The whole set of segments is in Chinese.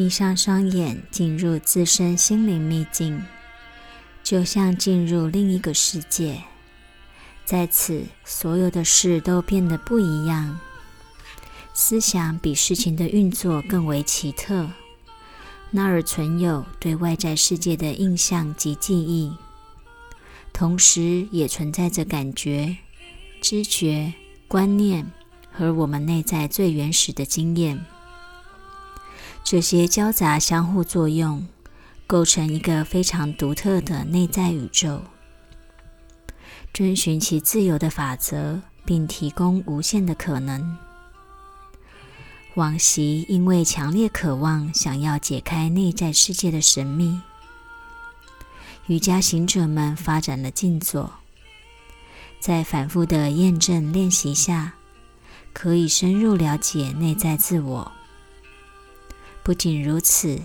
闭上双眼，进入自身心灵秘境，就像进入另一个世界。在此，所有的事都变得不一样。思想比事情的运作更为奇特。那儿存有对外在世界的印象及记忆，同时也存在着感觉、知觉、观念和我们内在最原始的经验。这些交杂相互作用，构成一个非常独特的内在宇宙，遵循其自由的法则，并提供无限的可能。往昔因为强烈渴望想要解开内在世界的神秘，瑜伽行者们发展了静坐，在反复的验证练习下，可以深入了解内在自我。不仅如此，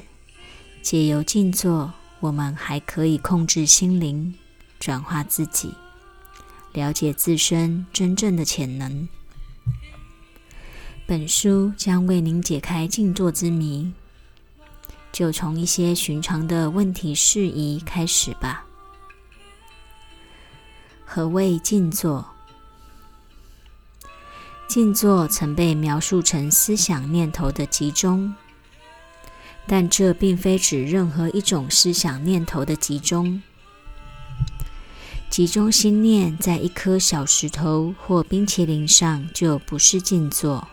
借由静坐，我们还可以控制心灵，转化自己，了解自身真正的潜能。本书将为您解开静坐之谜，就从一些寻常的问题事宜开始吧。何谓静坐？静坐曾被描述成思想念头的集中，但这并非指任何一种思想念头的集中。集中心念在一颗小石头或冰淇淋上，就不是静坐。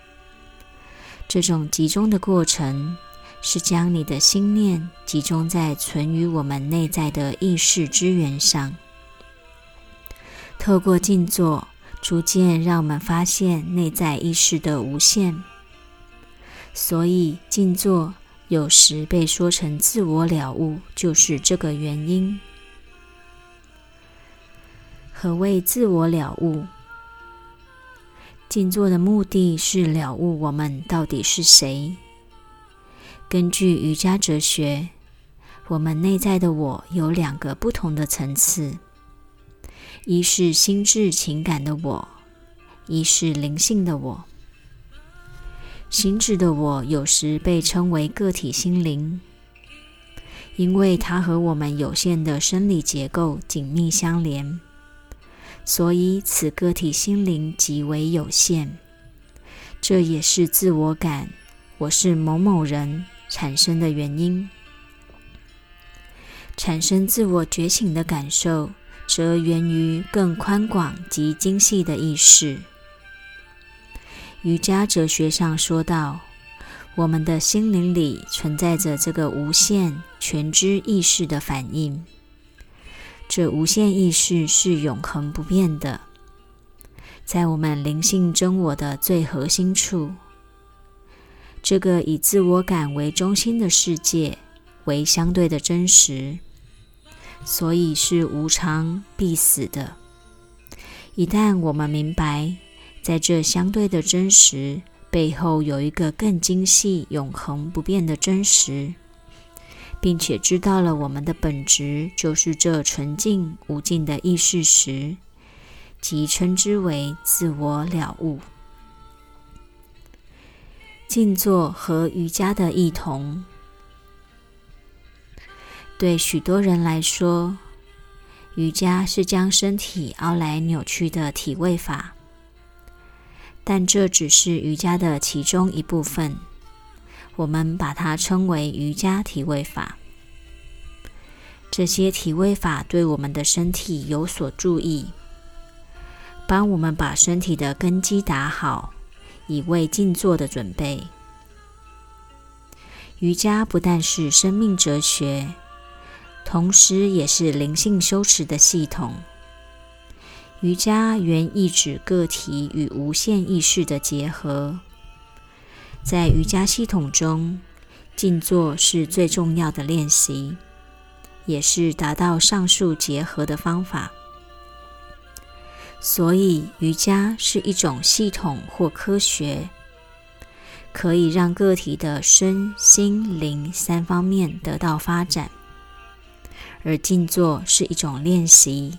这种集中的过程，是将你的心念集中在存于我们内在的意识之源上。透过静坐，逐渐让我们发现内在意识的无限。所以，静坐有时被说成自我了悟，就是这个原因。何谓自我了悟？静坐的目的是了悟我们到底是谁。根据瑜伽哲学，我们内在的我有两个不同的层次：一是心智情感的我，一是灵性的我。心智的我有时被称为个体心灵，因为它和我们有限的生理结构紧密相连。所以，此个体心灵极为有限，这也是自我感“我是某某人”产生的原因。产生自我觉醒的感受，则源于更宽广及精细的意识。瑜伽哲学上说到，我们的心灵里存在着这个无限全知意识的反应。这无限意识是永恒不变的，在我们灵性真我的最核心处，这个以自我感为中心的世界为相对的真实，所以是无常必死的。一旦我们明白，在这相对的真实背后有一个更精细、永恒不变的真实。并且知道了我们的本质就是这纯净无尽的意识时，即称之为自我了悟。静坐和瑜伽的异同，对许多人来说，瑜伽是将身体凹来扭曲的体位法，但这只是瑜伽的其中一部分。我们把它称为瑜伽体位法。这些体位法对我们的身体有所注意，帮我们把身体的根基打好，以为静坐的准备。瑜伽不但是生命哲学，同时也是灵性修持的系统。瑜伽原意指个体与无限意识的结合。在瑜伽系统中，静坐是最重要的练习，也是达到上述结合的方法。所以，瑜伽是一种系统或科学，可以让个体的身心灵三方面得到发展；而静坐是一种练习，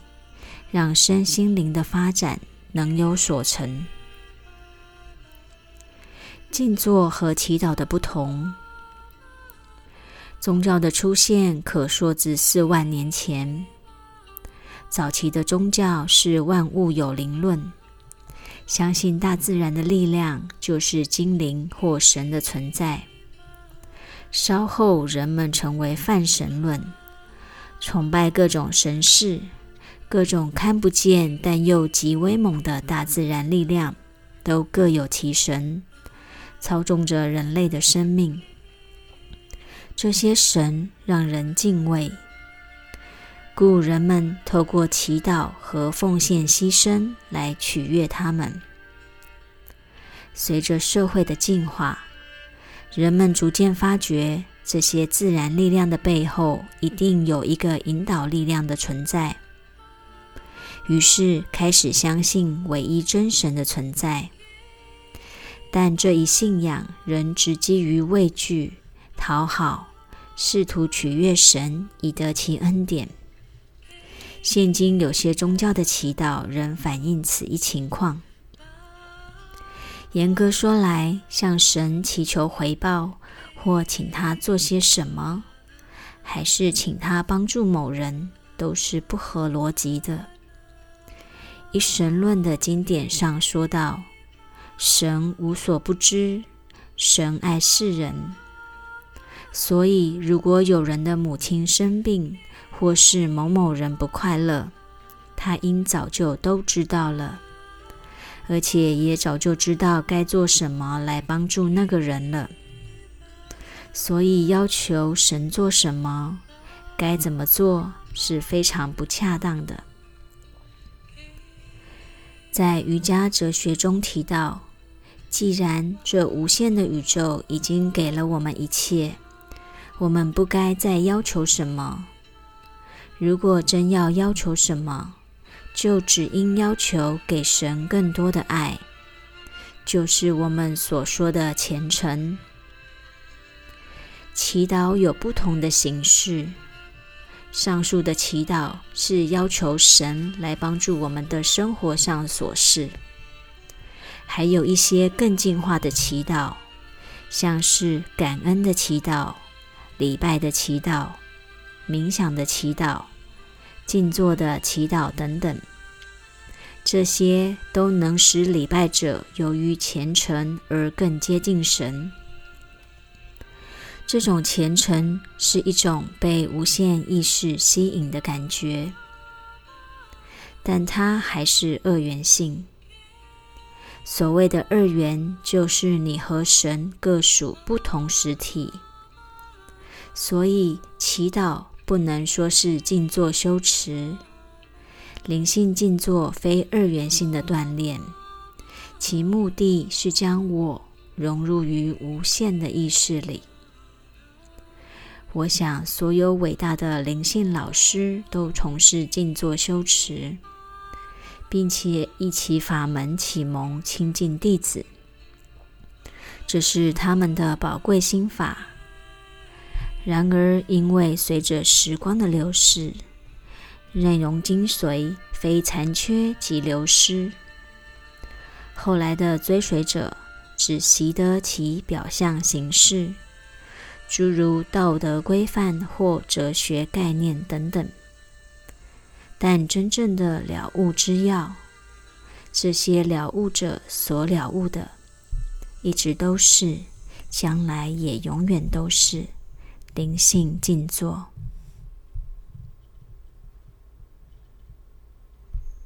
让身心灵的发展能有所成。静坐和祈祷的不同。宗教的出现可说自四万年前。早期的宗教是万物有灵论，相信大自然的力量就是精灵或神的存在。稍后人们成为泛神论，崇拜各种神事，各种看不见但又极威猛的大自然力量，都各有其神，操纵着人类的生命。这些神让人敬畏，故人们透过祈祷和奉献牺牲来取悦他们。随着社会的进化，人们逐渐发觉，这些自然力量的背后一定有一个引导力量的存在，于是开始相信唯一真神的存在。但这一信仰仍只基于畏惧。讨好，试图取悦神以得其恩典。现今有些宗教的祈祷仍反映此一情况。严格说来，向神祈求回报，或请他做些什么，还是请他帮助某人，都是不合逻辑的。一神论的经典上说道：“神无所不知，神爱世人。”所以，如果有人的母亲生病，或是某某人不快乐，他应早就都知道了，而且也早就知道该做什么来帮助那个人了。所以，要求神做什么，该怎么做是非常不恰当的。在瑜伽哲学中提到，既然这无限的宇宙已经给了我们一切。我们不该再要求什么。如果真要要求什么，就只应要求给神更多的爱，就是我们所说的虔诚。祈祷有不同的形式，上述的祈祷是要求神来帮助我们的生活上琐事，还有一些更进化的祈祷，像是感恩的祈祷。礼拜的祈祷、冥想的祈祷、静坐的祈祷等等，这些都能使礼拜者由于虔诚而更接近神。这种虔诚是一种被无限意识吸引的感觉，但它还是二元性。所谓的二元，就是你和神各属不同实体。所以，祈祷不能说是静坐修持，灵性静坐非二元性的锻炼，其目的是将我融入于无限的意识里。我想，所有伟大的灵性老师都从事静坐修持，并且一起法门启蒙亲近弟子，这是他们的宝贵心法。然而，因为随着时光的流逝，内容精髓非残缺即流失，后来的追随者只习得其表象形式，诸如道德规范或哲学概念等等。但真正的了悟之要，这些了悟者所了悟的，一直都是，将来也永远都是。灵性静坐。